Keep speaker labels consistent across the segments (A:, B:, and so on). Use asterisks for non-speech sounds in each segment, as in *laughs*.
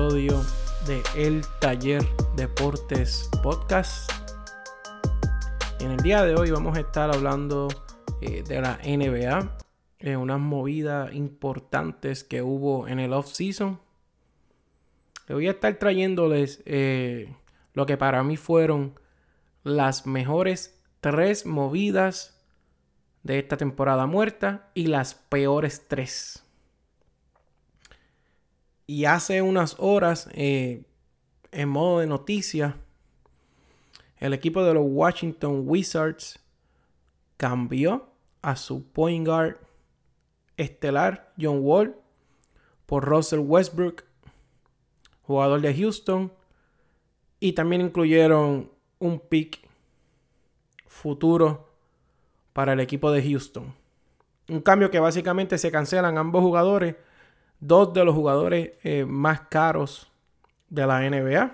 A: de El Taller Deportes Podcast. En el día de hoy vamos a estar hablando eh, de la NBA, eh, unas movidas importantes que hubo en el off-season. Le voy a estar trayéndoles eh, lo que para mí fueron las mejores tres movidas de esta temporada muerta y las peores tres. Y hace unas horas, eh, en modo de noticia, el equipo de los Washington Wizards cambió a su point guard estelar John Wall por Russell Westbrook, jugador de Houston, y también incluyeron un pick futuro para el equipo de Houston. Un cambio que básicamente se cancelan ambos jugadores dos de los jugadores eh, más caros de la NBA.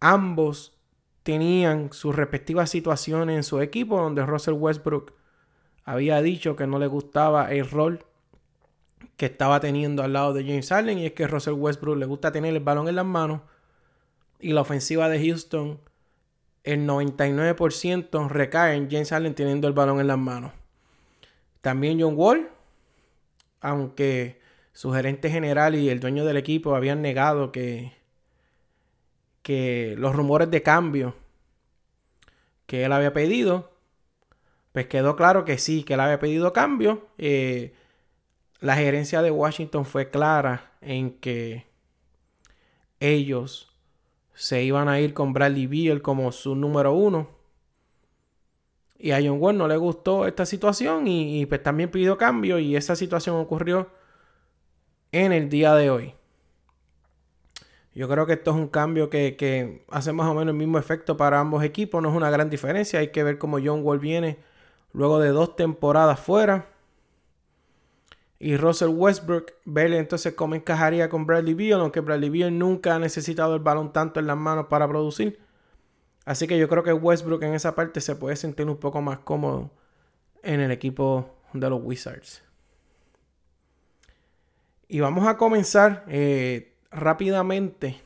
A: Ambos tenían sus respectivas situaciones en su equipo, donde Russell Westbrook había dicho que no le gustaba el rol que estaba teniendo al lado de James Harden, y es que Russell Westbrook le gusta tener el balón en las manos, y la ofensiva de Houston, el 99% recae en James Harden teniendo el balón en las manos. También John Wall aunque su gerente general y el dueño del equipo habían negado que, que los rumores de cambio que él había pedido, pues quedó claro que sí, que él había pedido cambio. Eh, la gerencia de Washington fue clara en que ellos se iban a ir con Bradley Beal como su número uno. Y a John Wall no le gustó esta situación y, pues también pidió cambio y esa situación ocurrió en el día de hoy. Yo creo que esto es un cambio que, hace más o menos el mismo efecto para ambos equipos. No es una gran diferencia. Hay que ver cómo John Wall viene luego de dos temporadas fuera. Y Russell Westbrook, verle entonces cómo encajaría con Bradley Beal, aunque Bradley Beal nunca ha necesitado el balón tanto en las manos para producir. Así que yo creo que Westbrook en esa parte se puede sentir un poco más cómodo en el equipo de los Wizards. Y vamos a comenzar eh, rápidamente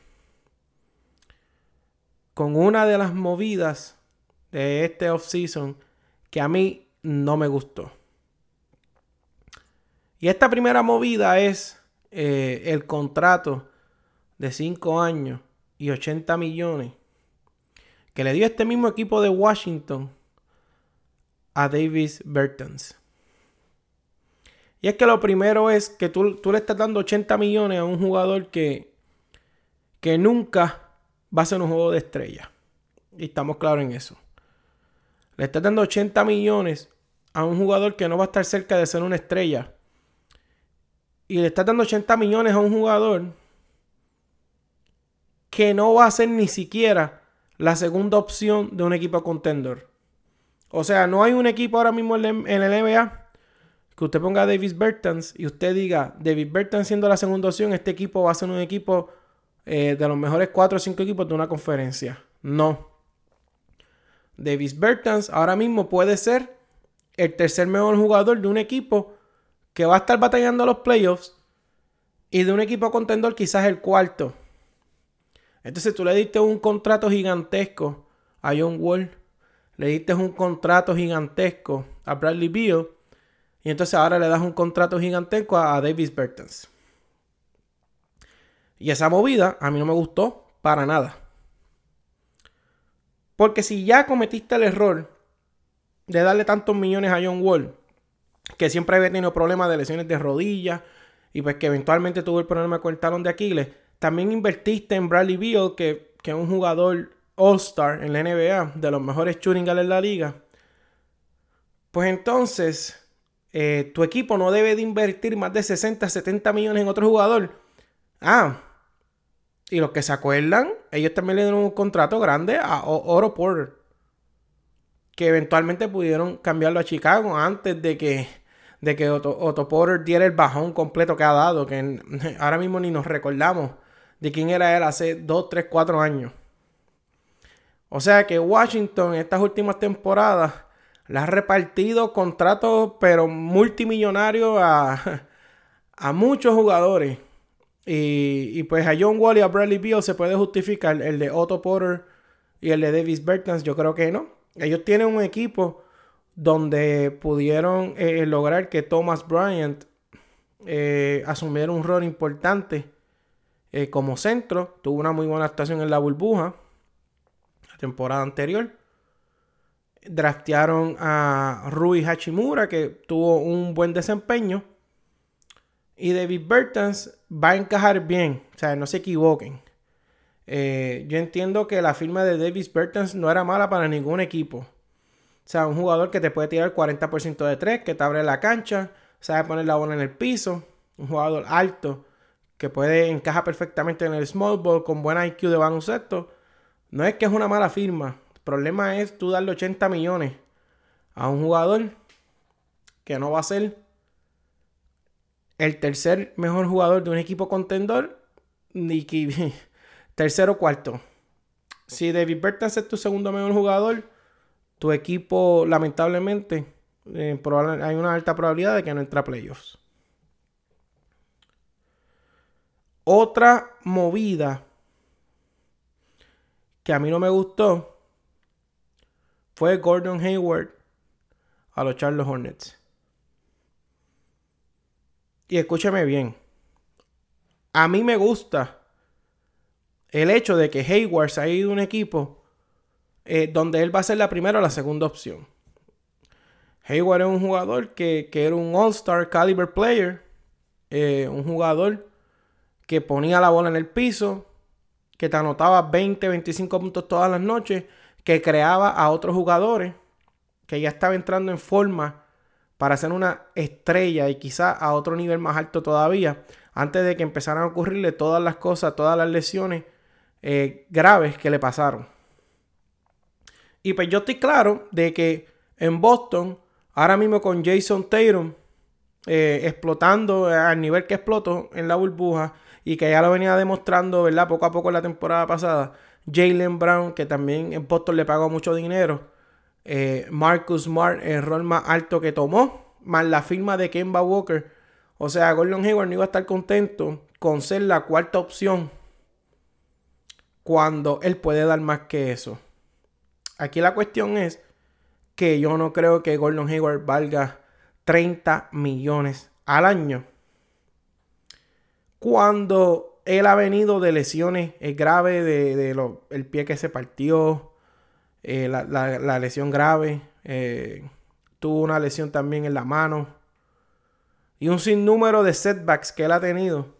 A: con una de las movidas de este offseason que a mí no me gustó. Y esta primera movida es eh, el contrato de 5 años y 80 millones que le dio este mismo equipo de Washington a Davis Bertans. Y es que lo primero es que tú, le estás dando 80 millones a un jugador que, que nunca va a ser un juego de estrella. Y estamos claros en eso. Le estás dando 80 millones a un jugador que no va a estar cerca de ser una estrella. Y le estás dando 80 millones a un jugador que no va a ser ni siquiera la segunda opción de un equipo contender. O sea, no hay un equipo ahora mismo en el NBA que usted ponga a Davis Bertans y usted diga, David Bertans siendo la segunda opción, este equipo va a ser un equipo eh, de los mejores 4 o 5 equipos de una conferencia. No. Davis Bertans ahora mismo puede ser el tercer mejor jugador de un equipo que va a estar batallando los playoffs y de un equipo contendor quizás el cuarto. Entonces tú le diste un contrato gigantesco a John Wall, le diste un contrato gigantesco a Bradley Beal y entonces ahora le das un contrato gigantesco a, Davis Bertens. Y esa movida a mí no me gustó para nada. Porque si ya cometiste el error de darle tantos millones a John Wall, que siempre había tenido problemas de lesiones de rodillas y pues que eventualmente tuvo el problema con el talón de Aquiles, también invertiste en Bradley Beal, que, es un jugador All-Star en la NBA, de los mejores shooting en la liga. Pues entonces, eh, tu equipo no debe de invertir más de 60, 70 millones en otro jugador. Ah, y los que se acuerdan, ellos también le dieron un contrato grande a Oro Porter. Que eventualmente pudieron cambiarlo a Chicago antes de que, de que Otto Porter diera el bajón completo que ha dado. Que *laughs* ahora mismo ni nos recordamos de quién era él hace 2, 3, 4 años. O sea que Washington estas últimas temporadas le ha repartido contratos, pero multimillonarios a, *laughs* a muchos jugadores. Y, pues a John Wall y a Bradley Beal se puede justificar el de Otto Porter y el de Davis Bertans. Yo creo que no. Ellos tienen un equipo donde pudieron eh, lograr que Thomas Bryant eh, asumiera un rol importante eh, como centro. Tuvo una muy buena actuación en la burbuja la temporada anterior. Draftearon a Rui Hachimura, que tuvo un buen desempeño. Y David Bertans va a encajar bien. O sea, no se equivoquen. Eh, yo entiendo que la firma de Davis Bertans no era mala para ningún equipo. O sea, un jugador que te puede tirar 40% de tres, que te abre la cancha, sabe poner la bola en el piso. Un jugador alto que puede encajar perfectamente en el small ball con buen IQ de baloncesto. No es que es una mala firma. El problema es tú darle 80 millones a un jugador que no va a ser el tercer mejor jugador de un equipo contendor, ni que *laughs* tercero o cuarto. Si David Bertans es tu segundo mejor jugador, tu equipo lamentablemente eh, hay una alta probabilidad de que no entre a playoffs. Otra movida que a mí no me gustó fue Gordon Hayward a los Charlotte Hornets. Y escúcheme bien. A mí me gusta el hecho de que Hayward se ha ido a un equipo eh, donde él va a ser la primera o la segunda opción. Hayward es un jugador que, era un All-Star Caliber Player. Eh, un jugador que ponía la bola en el piso, que te anotaba 20, 25 puntos todas las noches, que creaba a otros jugadores, que ya estaba entrando en forma para ser una estrella y quizá a otro nivel más alto todavía, antes de que empezaran a ocurrirle todas las cosas, todas las lesiones eh, graves que le pasaron. Y pues yo estoy claro de que en Boston, ahora mismo con Jason Tatum eh, explotando al nivel que explotó en la burbuja y que ya lo venía demostrando, ¿verdad? Poco a poco en la temporada pasada. Jalen Brown, que también en Boston le pagó mucho dinero eh, Marcus Smart, el rol más alto que tomó, más la firma de Kemba Walker. O sea, Gordon Hayward no iba a estar contento con ser la cuarta opción cuando él puede dar más que eso. Aquí la cuestión es que yo no creo que Gordon Hayward valga 30 millones al año. Cuando él ha venido de lesiones graves, de, de el pie que se partió, eh, la, lesión grave, eh, tuvo una lesión también en la mano y un sinnúmero de setbacks que él ha tenido.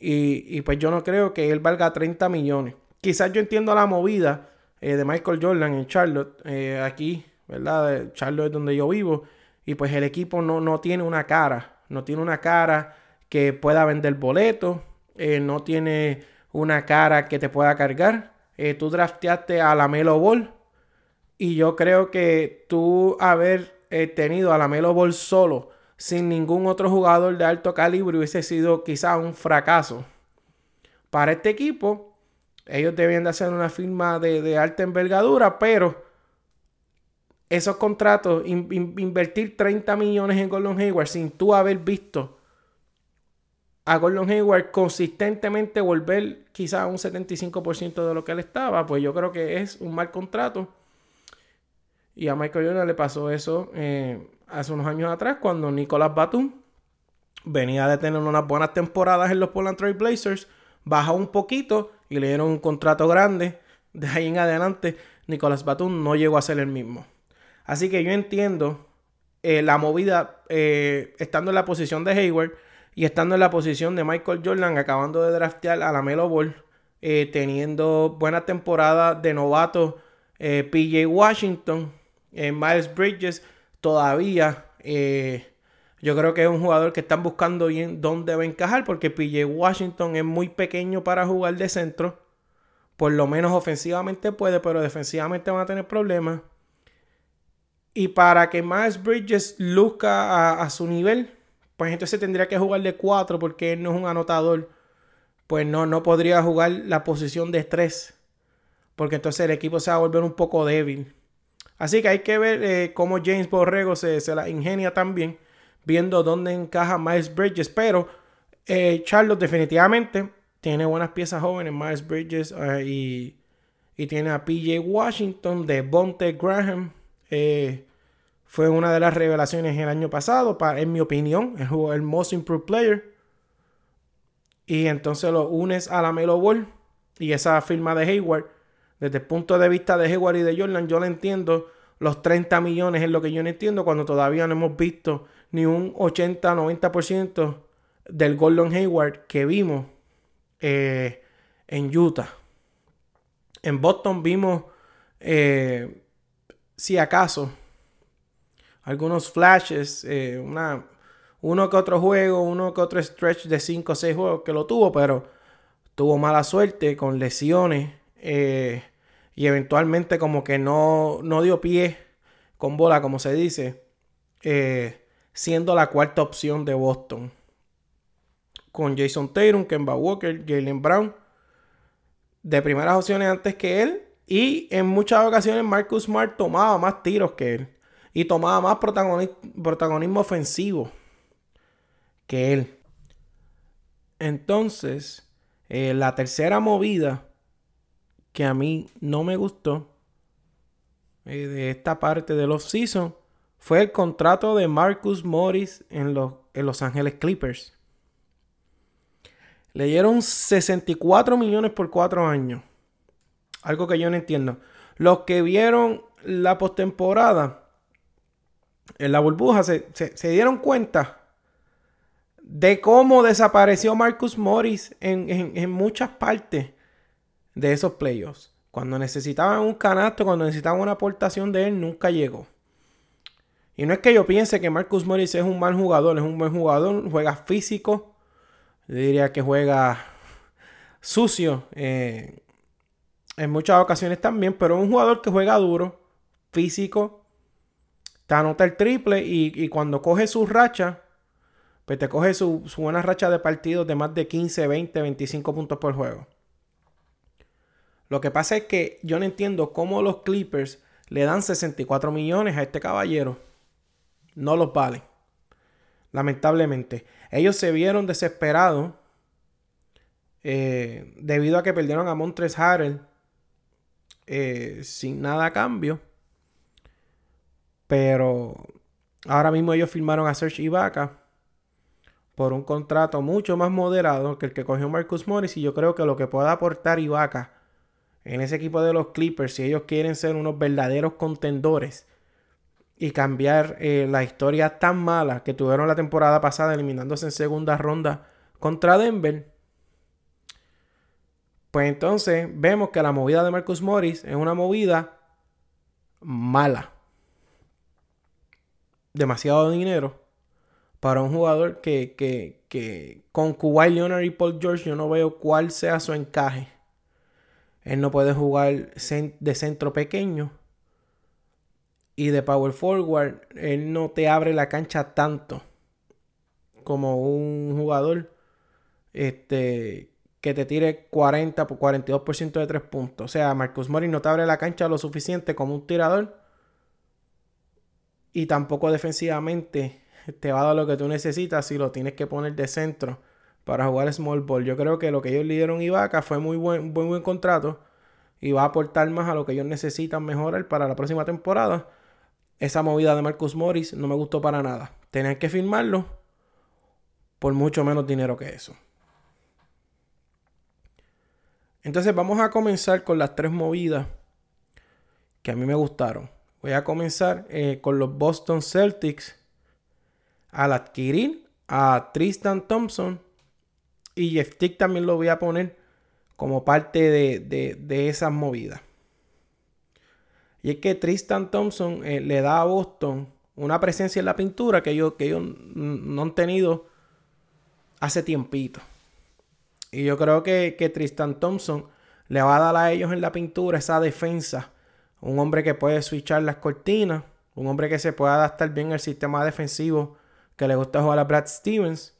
A: Y, pues yo no creo que él valga 30 millones. Quizás yo entiendo la movida eh, de Michael Jordan en Charlotte, aquí, ¿verdad? Charlotte es donde yo vivo. Y pues el equipo no, no tiene una cara, no tiene una cara que pueda vender boletos, no tiene una cara que te pueda cargar. tú drafteaste a la Melo Ball, y yo creo que tú haber eh, tenido a la Melo Ball solo, sin ningún otro jugador de alto calibre, hubiese sido quizás un fracaso. Para este equipo, ellos debían de hacer una firma de, alta envergadura, pero esos contratos, invertir 30 millones en Gordon Hayward sin tú haber visto a Gordon Hayward consistentemente volver quizás un 75% de lo que él estaba, pues yo creo que es un mal contrato. Y a Michael Jordan le pasó eso eh, hace unos años atrás cuando Nicolas Batum venía de tener unas buenas temporadas en los Portland Trail Blazers, baja un poquito y le dieron un contrato grande. De ahí en adelante, Nicolas Batum no llegó a ser el mismo. Así que yo entiendo eh, la movida eh, estando en la posición de Hayward y estando en la posición de Michael Jordan, acabando de draftear a la Melo Ball, teniendo buena temporada de novato PJ Washington en Miles Bridges todavía eh, yo creo que es un jugador que están buscando bien dónde va a encajar porque PJ Washington es muy pequeño para jugar de centro. Por lo menos ofensivamente puede, pero defensivamente van a tener problemas. Y para que Miles Bridges luzca a, su nivel, pues entonces tendría que jugar de 4 porque él no es un anotador. Pues no, no podría jugar la posición de 3. Porque entonces el equipo se va a volver un poco débil. Así que hay que ver eh, cómo James Borrego se, se, la ingenia también, viendo dónde encaja Miles Bridges. Pero eh, Charlotte definitivamente tiene buenas piezas jóvenes, Miles Bridges eh, y, y, tiene a PJ Washington, de Bonte Graham. Fue una de las revelaciones el año pasado, para, en mi opinión, el, el Most Improved Player. Y entonces lo unes a la Melo Ball y esa firma de Hayward desde el punto de vista de Hayward y de Jordan, yo le entiendo. Los 30 millones es lo que yo no entiendo cuando todavía no hemos visto ni un 80-90% del Gordon Hayward que vimos eh, en Utah. En Boston vimos, eh, si acaso, algunos flashes, eh, una, uno que otro juego, uno que otro stretch de 5 o 6 juegos que lo tuvo, pero tuvo mala suerte con lesiones eh, y eventualmente como que no, no dio pie con bola, como se dice, eh, siendo la cuarta opción de Boston. Con Jason Tatum, Kemba Walker, Jalen Brown, de primeras opciones antes que él. Y en muchas ocasiones Marcus Smart tomaba más tiros que él. Y tomaba más protagonismo ofensivo que él. Entonces, eh, la tercera movida que a mí no me gustó eh, de esta parte de los season fue el contrato de Marcus Morris en los, en los Ángeles Clippers. Le dieron 64 millones por 4 años. Algo que yo no entiendo. Los que vieron la postemporada en la burbuja se, dieron cuenta de cómo desapareció Marcus Morris en, en muchas partes de esos playoffs. Cuando necesitaban un canasto, cuando necesitaban una aportación de él, nunca llegó. Y no es que yo piense que Marcus Morris es un mal jugador, es un buen jugador, juega físico. Yo diría que juega sucio eh, en muchas ocasiones también, pero es un jugador que juega duro, físico, te anota el triple y, cuando coge su racha, pues te coge su, su buena racha de partidos de más de 15, 20, 25 puntos por juego. Lo que pasa es que yo no entiendo cómo los Clippers le dan 64 millones a este caballero. No los valen. Lamentablemente. Ellos se vieron desesperados eh, debido a que perdieron a Montres Harrell eh, sin nada a cambio. Pero ahora mismo ellos firmaron a Serge Ibaka por un contrato mucho más moderado que el que cogió Marcus Morris. Y yo creo que lo que pueda aportar Ibaka en ese equipo de los Clippers, si ellos quieren ser unos verdaderos contendores y cambiar eh, la historia tan mala que tuvieron la temporada pasada eliminándose en segunda ronda contra Denver, pues entonces vemos que la movida de Marcus Morris es una movida mala. Demasiado dinero para un jugador que, que, que con Kawhi Leonard y Paul George yo no veo cuál sea su encaje. Él no puede jugar de centro pequeño. Y de power forward, él no te abre la cancha tanto como un jugador este, que te tire 40 por 42% de tres puntos. O sea, Marcus Morris no te abre la cancha lo suficiente como un tirador. Y tampoco defensivamente te va a dar lo que tú necesitas si lo tienes que poner de centro para jugar small ball. Yo creo que lo que ellos le dieron Ibaka fue muy buen, buen, buen contrato y va a aportar más a lo que ellos necesitan mejorar para la próxima temporada. Esa movida de Marcus Morris no me gustó para nada. Tenían que firmarlo por mucho menos dinero que eso. Entonces vamos a comenzar con las tres movidas que a mí me gustaron. Voy a comenzar eh, con los Boston Celtics al adquirir a Tristan Thompson y Jeff Tick también lo voy a poner como parte de, esas movidas. Y es que Tristan Thompson eh, le da a Boston una presencia en la pintura que ellos, que ellos no han tenido hace tiempito. Y yo creo que, que, Tristan Thompson le va a dar a ellos en la pintura esa defensa. Un hombre que puede switchar las cortinas. Un hombre que se puede adaptar bien al sistema defensivo que le gusta jugar a Brad Stevens.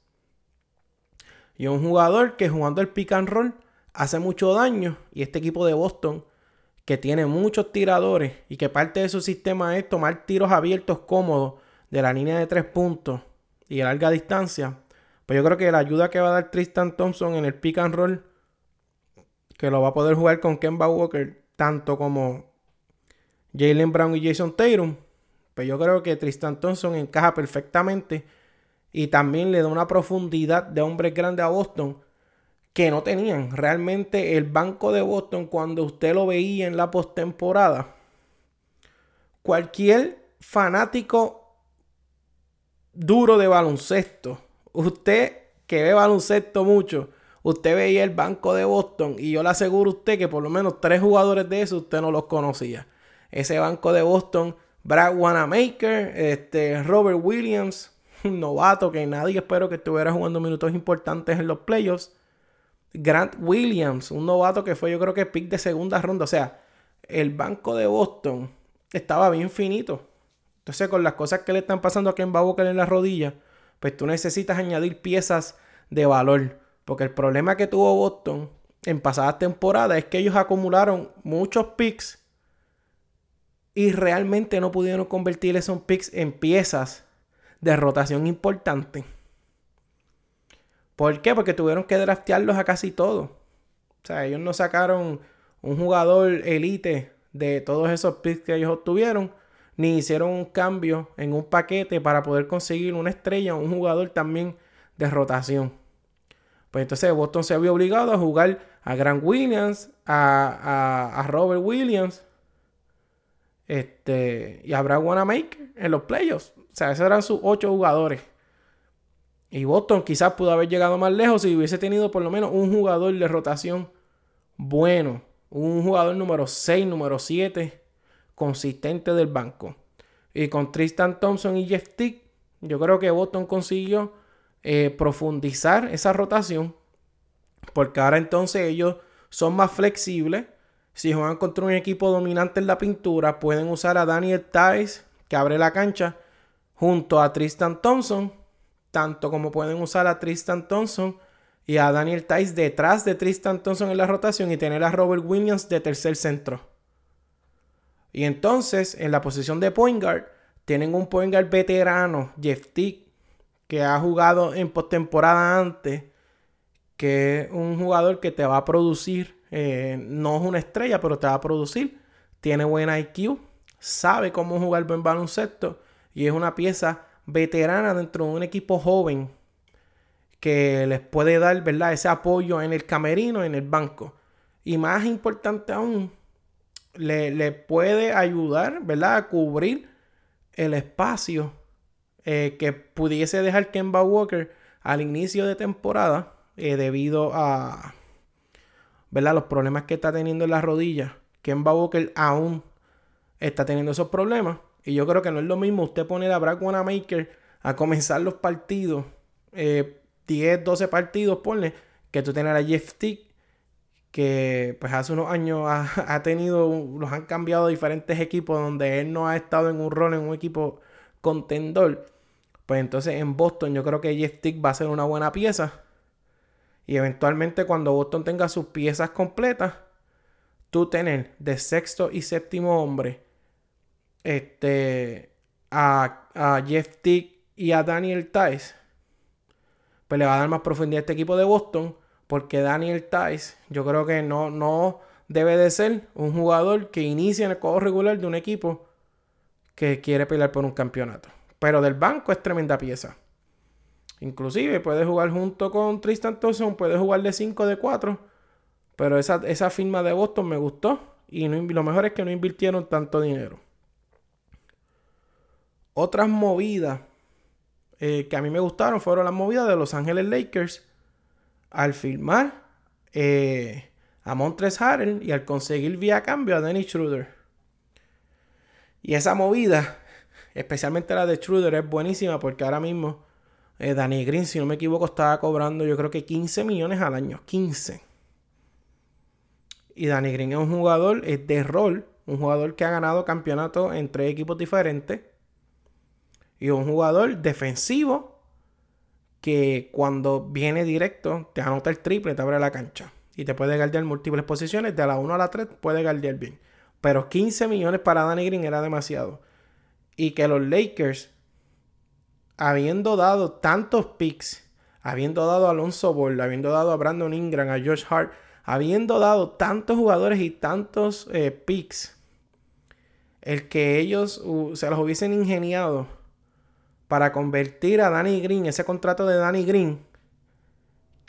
A: Y un jugador que jugando el pick and roll hace mucho daño. Y este equipo de Boston, que tiene muchos tiradores y que parte de su sistema es tomar tiros abiertos cómodos de la línea de tres puntos y a larga distancia, pues yo creo que la ayuda que va a dar Tristan Thompson en el pick and roll, que lo va a poder jugar con Kemba Walker, tanto como Jalen Brown y Jason Tatum, pues yo creo que Tristan Thompson encaja perfectamente y también le da una profundidad de hombres grandes a Boston que no tenían. Realmente el banco de Boston, cuando usted lo veía en la postemporada, cualquier fanático duro de baloncesto, usted que ve baloncesto mucho, usted veía el banco de Boston y yo le aseguro a usted que por lo menos tres jugadores de eso usted no los conocía. Ese banco de Boston, Brad Wanamaker, este, Robert Williams, un novato que nadie espero que estuviera jugando minutos importantes en los playoffs. Grant Williams, un novato que fue yo creo que pick de segunda ronda. O sea, el banco de Boston estaba bien finito. Entonces, con las cosas que le están pasando a Ken Walker en la rodilla, pues tú necesitas añadir piezas de valor. Porque el problema que tuvo Boston en pasadas temporadas es que ellos acumularon muchos picks y realmente no pudieron convertir esos picks en piezas de rotación importante. ¿Por qué? Porque tuvieron que draftearlos a casi todos. O sea, ellos no sacaron un jugador elite de todos esos picks que ellos obtuvieron, ni hicieron un cambio en un paquete para poder conseguir una estrella o un jugador también de rotación. Pues entonces Boston se vio obligado a jugar a Grant Williams, a, a, Robert Williams este, y Brad Wanamaker en los playoffs. O sea, esos eran sus ocho jugadores. Y Boston quizás pudo haber llegado más lejos si hubiese tenido por lo menos un jugador de rotación bueno. Un jugador número 6, número 7, consistente del banco. Y con Tristan Thompson y Jeff Tick, yo creo que Boston consiguió eh, profundizar esa rotación. Porque ahora entonces ellos son más flexibles. Si juegan contra un equipo dominante en la pintura, pueden usar a Daniel Tice, que abre la cancha, junto a Tristan Thompson tanto como pueden usar a Tristan Thompson y a Daniel Tice detrás de Tristan Thompson en la rotación y tener a Robert Williams de tercer centro. Y entonces, en la posición de point guard, tienen un point guard veterano, Jeff Tick, que ha jugado en postemporada antes, que es un jugador que te va a producir, eh, no es una estrella, pero te va a producir, tiene buen IQ, sabe cómo jugar buen baloncesto y es una pieza veterana dentro de un equipo joven que les puede dar, ¿verdad? Ese apoyo en el camerino, en el banco. Y más importante aún, le, puede ayudar, ¿verdad? A cubrir el espacio eh, que pudiese dejar Kemba Walker al inicio de temporada eh, debido a, ¿verdad? Los problemas que está teniendo en las rodillas. Kemba Walker aún está teniendo esos problemas. Y yo creo que no es lo mismo usted poner a Brad Wanamaker a comenzar los partidos, 10, eh, 12 partidos, ponle, que tú tener a Jeff Tick, que pues hace unos años ha, *laughs* tenido, los han cambiado a diferentes equipos donde él no ha estado en un rol en un equipo contendor. Pues entonces en Boston yo creo que Jeff Tick va a ser una buena pieza. Y eventualmente cuando Boston tenga sus piezas completas, tú tener de sexto y séptimo hombre este, a, Jeff Tick y a Daniel Tice, pues le va a dar más profundidad a este equipo de Boston. Porque Daniel Tice, yo creo que no, no debe de ser un jugador que inicia en el juego regular de un equipo que quiere pelear por un campeonato. Pero del banco es tremenda pieza. Inclusive puede jugar junto con Tristan Thompson, puede jugar de 5 de 4. Pero esa, esa firma de Boston me gustó. Y lo mejor es que no invirtieron tanto dinero. Otras movidas eh, que a mí me gustaron fueron las movidas de Los Ángeles Lakers al firmar eh, a Montres Harrell y al conseguir vía cambio a Danny Schroeder. Y esa movida, *laughs* especialmente la de Schroeder, es buenísima porque ahora mismo eh, Danny Green, si no me equivoco, estaba cobrando yo creo que 15 millones al año. 15. Y Danny Green es un jugador de rol, un jugador que ha ganado campeonatos en tres equipos diferentes y un jugador defensivo que cuando viene directo te anota el triple, te abre la cancha. Y te puede guardiar múltiples posiciones. De la 1 a la 3 puede guardiar bien. Pero 15 millones para Danny Green era demasiado. Y que los Lakers, habiendo dado tantos picks, habiendo dado a Alonso Ball, habiendo dado a Brandon Ingram, a Josh Hart, habiendo dado tantos jugadores y tantos eh, picks, el que ellos se los hubiesen ingeniado para convertir a Danny Green, ese contrato de Danny Green,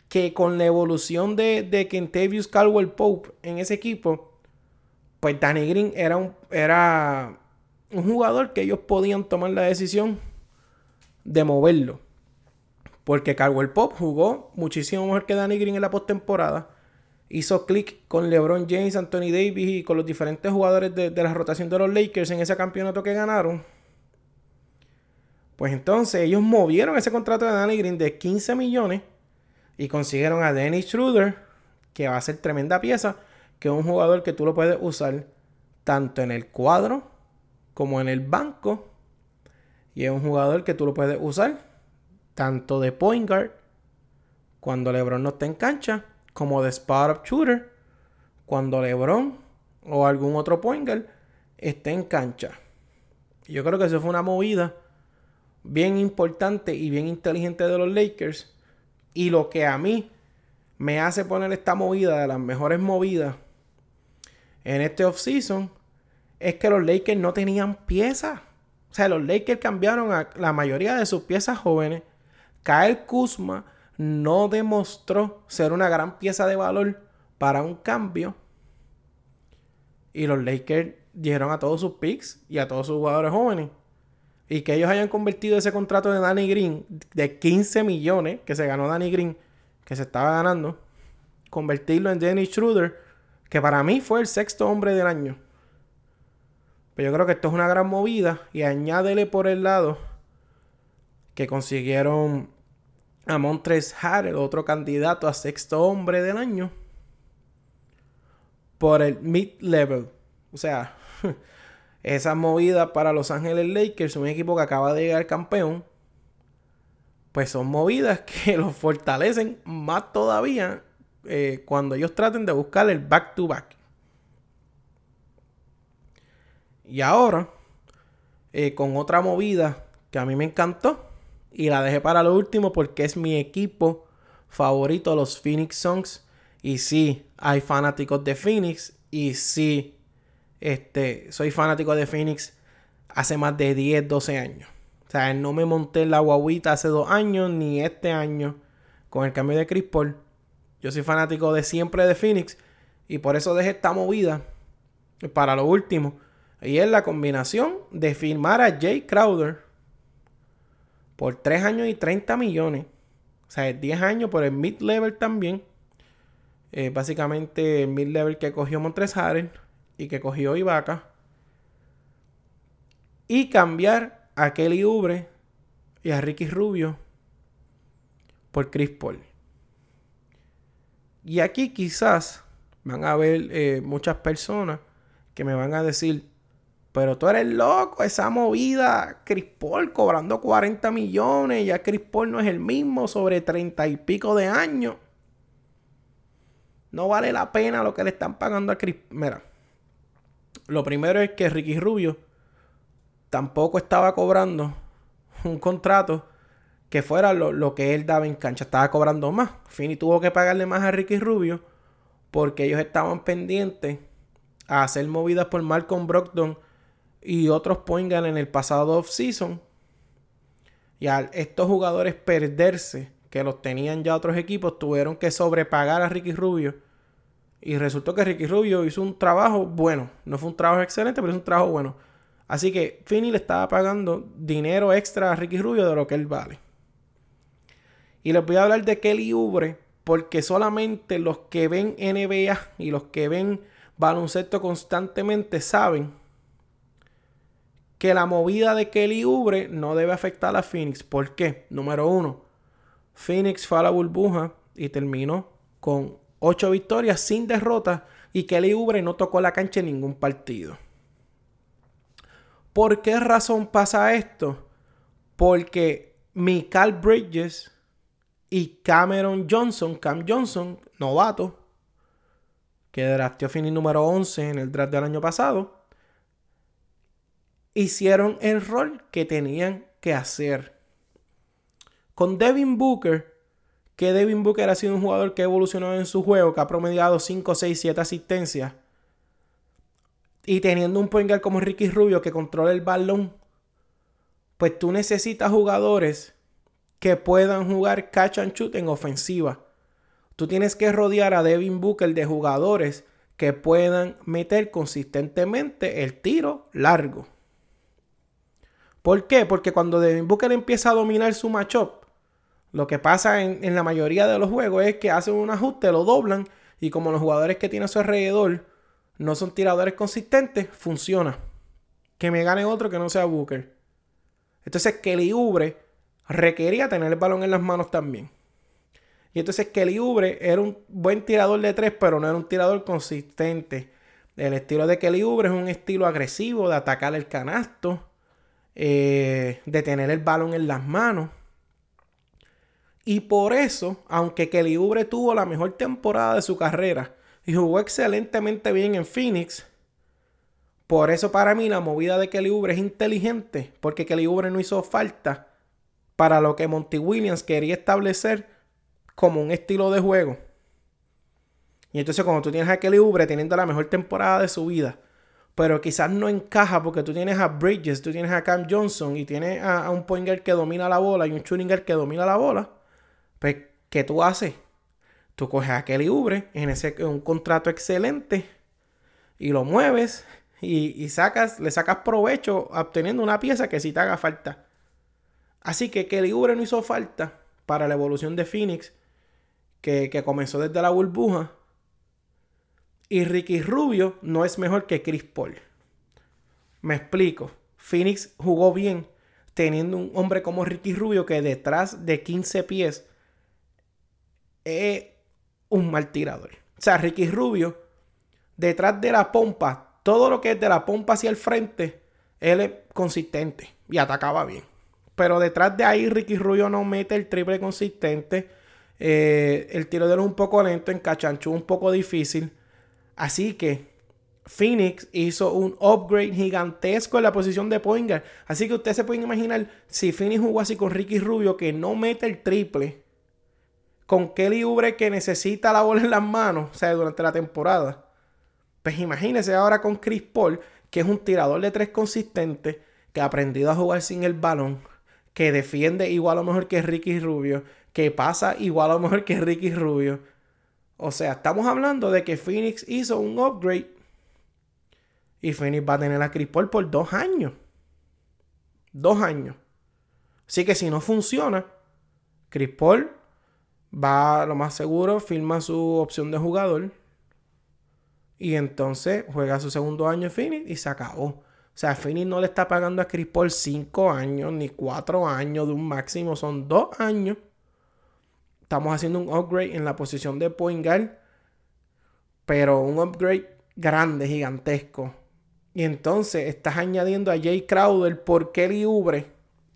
A: que con la evolución de, de Kentavious Caldwell Pope en ese equipo, pues Danny Green era un, era un jugador que ellos podían tomar la decisión de moverlo. Porque Caldwell Pope jugó muchísimo mejor que Danny Green en la postemporada. Hizo clic con LeBron James, Anthony Davis y con los diferentes jugadores de, de la rotación de los Lakers en ese campeonato que ganaron. Pues entonces ellos movieron ese contrato de Danny Green de 15 millones y consiguieron a Dennis Schroeder, que va a ser tremenda pieza, que es un jugador que tú lo puedes usar tanto en el cuadro como en el banco. Y es un jugador que tú lo puedes usar tanto de point guard cuando LeBron no está en cancha, como de spot-up shooter cuando LeBron o algún otro point guard esté en cancha. Yo creo que eso fue una movida bien importante y bien inteligente de los Lakers. Y lo que a mí me hace poner esta movida de las mejores movidas en este offseason es que los Lakers no tenían piezas. O sea, los Lakers cambiaron a la mayoría de sus piezas jóvenes. Kyle Kuzma no demostró ser una gran pieza de valor para un cambio. Y los Lakers dieron a todos sus picks y a todos sus jugadores jóvenes. Y que ellos hayan convertido ese contrato de Danny Green de 15 millones que se ganó Danny Green, que se estaba ganando, convertirlo en Dennis Schroeder, que para mí fue el sexto hombre del año. Pero yo creo que esto es una gran movida. Y añádele por el lado que consiguieron a Montres Harrell, otro candidato a sexto hombre del año, por el mid-level. O sea, *laughs* Esa movida para Los Ángeles Lakers, un equipo que acaba de llegar campeón, pues son movidas *laughs* que los fortalecen más todavía eh, cuando ellos traten de buscar el back-to-back. Y ahora, eh, con otra movida que a mí me encantó, y la dejé para lo último porque es mi equipo favorito, los Phoenix Suns. Y sí, hay fanáticos de Phoenix. Y sí, este, soy fanático de Phoenix hace más de 10, 12 años. O sea, no me monté en la guaguita hace dos años, ni este año, con el cambio de Chris Paul. Yo soy fanático de siempre de Phoenix. Y por eso dejé esta movida para lo último. Y es la combinación de firmar a Jay Crowder por 3 años y 30 millones. O sea, 10 años por el mid-level también. Básicamente el mid-level que cogió Montres Harrell y que cogió Ibaka. Y cambiar a Kelly Ubre y a Ricky Rubio por Chris Paul. Y aquí quizás van a haber eh, muchas personas que me van a decir, pero tú eres loco, esa movida, Chris Paul cobrando 40 millones, ya Chris Paul no es el mismo sobre 30 y pico de años. No vale la pena lo que le están pagando a Chris. Mira, lo primero es que Ricky Rubio tampoco estaba cobrando un contrato que fuera lo, que él daba en cancha. Estaba cobrando más. Fini tuvo que pagarle más a Ricky Rubio porque ellos estaban pendientes a hacer movidas por Malcolm Brogdon y otros point en el pasado off-season. Y al estos jugadores perderse, que los tenían ya otros equipos, tuvieron que sobrepagar a Ricky Rubio y resultó que Ricky Rubio hizo un trabajo bueno. No fue un trabajo excelente, pero es un trabajo bueno. Así que Finney le estaba pagando dinero extra a Ricky Rubio de lo que él vale. Y les voy a hablar de Kelly Ubre porque solamente los que ven NBA y los que ven baloncesto constantemente saben que la movida de Kelly Ubre no debe afectar a Phoenix. ¿Por qué? Número uno, Phoenix fue a la burbuja y terminó con 8 victorias sin derrota y Kelly Ubre no tocó la cancha en ningún partido. ¿Por qué razón pasa esto? Porque Michael Bridges y Cameron Johnson, Cam Johnson, novato, que drafteó Phoenix número 11 en el draft del año pasado, hicieron el rol que tenían que hacer. Con Devin Booker, que Devin Booker ha sido un jugador que ha evolucionado en su juego, que ha promediado 5, 6, 7 asistencias, y teniendo un point guard como Ricky Rubio que controla el balón, pues tú necesitas jugadores que puedan jugar catch and shoot en ofensiva. Tú tienes que rodear a Devin Booker de jugadores que puedan meter consistentemente el tiro largo. ¿Por qué? Porque cuando Devin Booker empieza a dominar su matchup, lo que pasa en, la mayoría de los juegos es que hacen un ajuste, lo doblan y como los jugadores que tiene a su alrededor no son tiradores consistentes, funciona. Que me gane otro que no sea Booker. Entonces Kelly Ubre requería tener el balón en las manos también. Y entonces Kelly Ubre era un buen tirador de tres, pero no era un tirador consistente. El estilo de Kelly Ubre es un estilo agresivo de atacar el canasto, eh, de tener el balón en las manos. Y por eso, aunque Kelly Ubre tuvo la mejor temporada de su carrera, y jugó excelentemente bien en Phoenix. Por eso para mí la movida de Kelly Oubre es inteligente, porque Kelly Oubre no hizo falta para lo que Monty Williams quería establecer como un estilo de juego. Y entonces cuando tú tienes a Kelly Oubre teniendo la mejor temporada de su vida, pero quizás no encaja porque tú tienes a Bridges, tú tienes a Cam Johnson y tienes a, un point guard que domina la bola y un shooting que domina la bola, pues ¿qué tú haces? Tú coges a Kelly Ubre en ese un contrato excelente y lo mueves y, sacas, le sacas provecho obteniendo una pieza que sí te haga falta. Así que Kelly Ubre no hizo falta para la evolución de Phoenix que, que comenzó desde la burbuja. Y Ricky Rubio no es mejor que Chris Paul. Me explico. Phoenix jugó bien teniendo un hombre como Ricky Rubio que detrás de 15 pies es un mal tirador. O sea, Ricky Rubio, detrás de la pompa, todo lo que es de la pompa hacia el frente, él es consistente y atacaba bien. Pero detrás de ahí, Ricky Rubio no mete el triple consistente. Eh, el tiro de él es un poco lento, en Cachanchu un poco difícil. Así que Phoenix hizo un upgrade gigantesco en la posición de point Así que ustedes se pueden imaginar si Phoenix jugó así con Ricky Rubio que no mete el triple con Kelly Ubre que necesita la bola en las manos, o sea, durante la temporada. Pues imagínese ahora con Chris Paul, que es un tirador de tres consistente, que ha aprendido a jugar sin el balón, que defiende igual o mejor que Ricky Rubio, que pasa igual o mejor que Ricky Rubio. O sea, estamos hablando de que Phoenix hizo un upgrade y Phoenix va a tener a Chris Paul por dos años. Dos años. Así que si no funciona, Chris Paul va lo más seguro, firma su opción de jugador y entonces juega su segundo año en Phoenix y se acabó. O sea, Phoenix no le está pagando a Chris por 5 años ni 4 años de un máximo, son 2 años. Estamos haciendo un upgrade en la posición de point guard, pero un upgrade grande, gigantesco. Y entonces estás añadiendo a Jay Crowder por Kelly Ubre,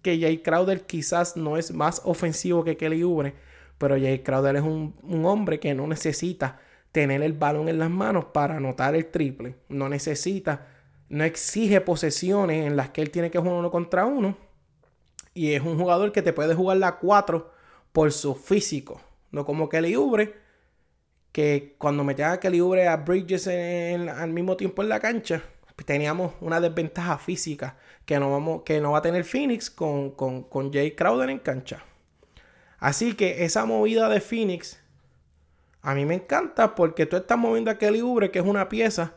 A: que Jay Crowder quizás no es más ofensivo que Kelly Ubre pero Jay Crowder es un, hombre que no necesita tener el balón en las manos para anotar el triple. No necesita, no exige posesiones en las que él tiene que jugar uno contra uno. Y es un jugador que te puede jugar la 4 por su físico. No como Kelly Ubre, que cuando metían a Kelly Ubre a Bridges al mismo tiempo en la cancha, pues teníamos una desventaja física que no, vamos, que no va a tener Phoenix con, con, con Jay Crowder en cancha. Así que esa movida de Phoenix a mí me encanta porque tú estás moviendo a Kelly Ubre, que es una pieza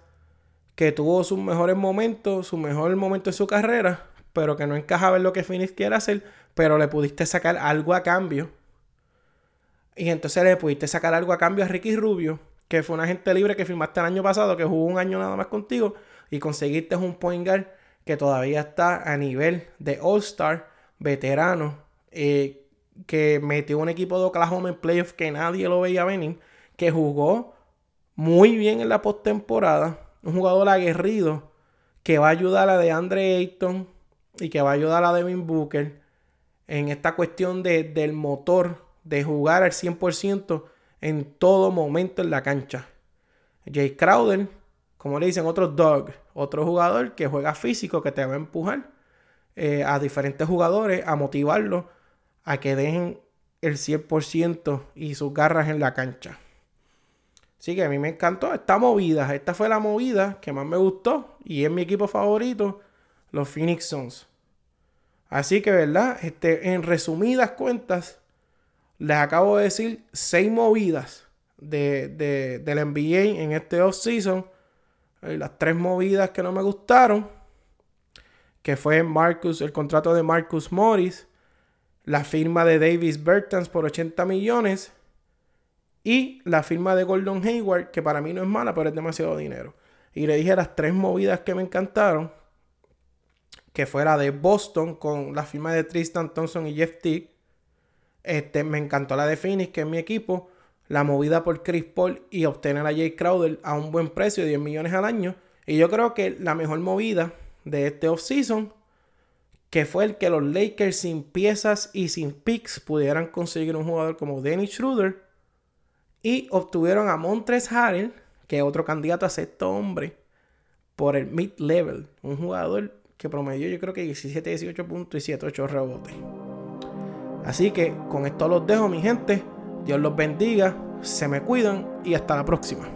A: que tuvo sus mejores momentos, su mejor momento de su carrera, pero que no encajaba en lo que Phoenix quiere hacer, pero le pudiste sacar algo a cambio. Y entonces le pudiste sacar algo a cambio a Ricky Rubio, que fue un agente libre que firmaste el año pasado, que jugó un año nada más contigo, y conseguiste un point guard que todavía está a nivel de All-Star, veterano, eh, que metió un equipo de Oklahoma en playoff que nadie lo veía venir, que jugó muy bien en la postemporada, un jugador aguerrido que va a ayudar a de Andre Ayton y que va a ayudar a Devin Booker en esta cuestión de, del motor de jugar al 100% en todo momento en la cancha. Jay Crowder, como le dicen, otro dog, otro jugador que juega físico, que te va a empujar eh, a diferentes jugadores, a motivarlos a que dejen el 100% y sus garras en la cancha. Así que a mí me encantó esta movida. Esta fue la movida que más me gustó y es mi equipo favorito, los Phoenix Suns. Así que, ¿verdad? Este, en resumidas cuentas, les acabo de decir seis movidas de, de, del NBA en este off-season. Las tres movidas que no me gustaron, que fue Marcus, el contrato de Marcus Morris, la firma de Davis Bertans por 80 millones y la firma de Gordon Hayward, que para mí no es mala, pero es demasiado dinero. Y le dije las tres movidas que me encantaron, que fue la de Boston con la firma de Tristan Thompson y Jeff Tick. Este, me encantó la de Phoenix, que es mi equipo. La movida por Chris Paul y obtener a Jay Crowder a un buen precio de 10 millones al año. Y yo creo que la mejor movida de este offseason, que fue el que los Lakers sin piezas y sin picks pudieran conseguir un jugador como Dennis Schroeder y obtuvieron a Montres Harrell, que es otro candidato a sexto hombre, por el mid-level. Un jugador que promedió yo creo que 17, 18 puntos y 7, 8 rebotes. Así que con esto los dejo, mi gente. Dios los bendiga, se me cuidan y hasta la próxima.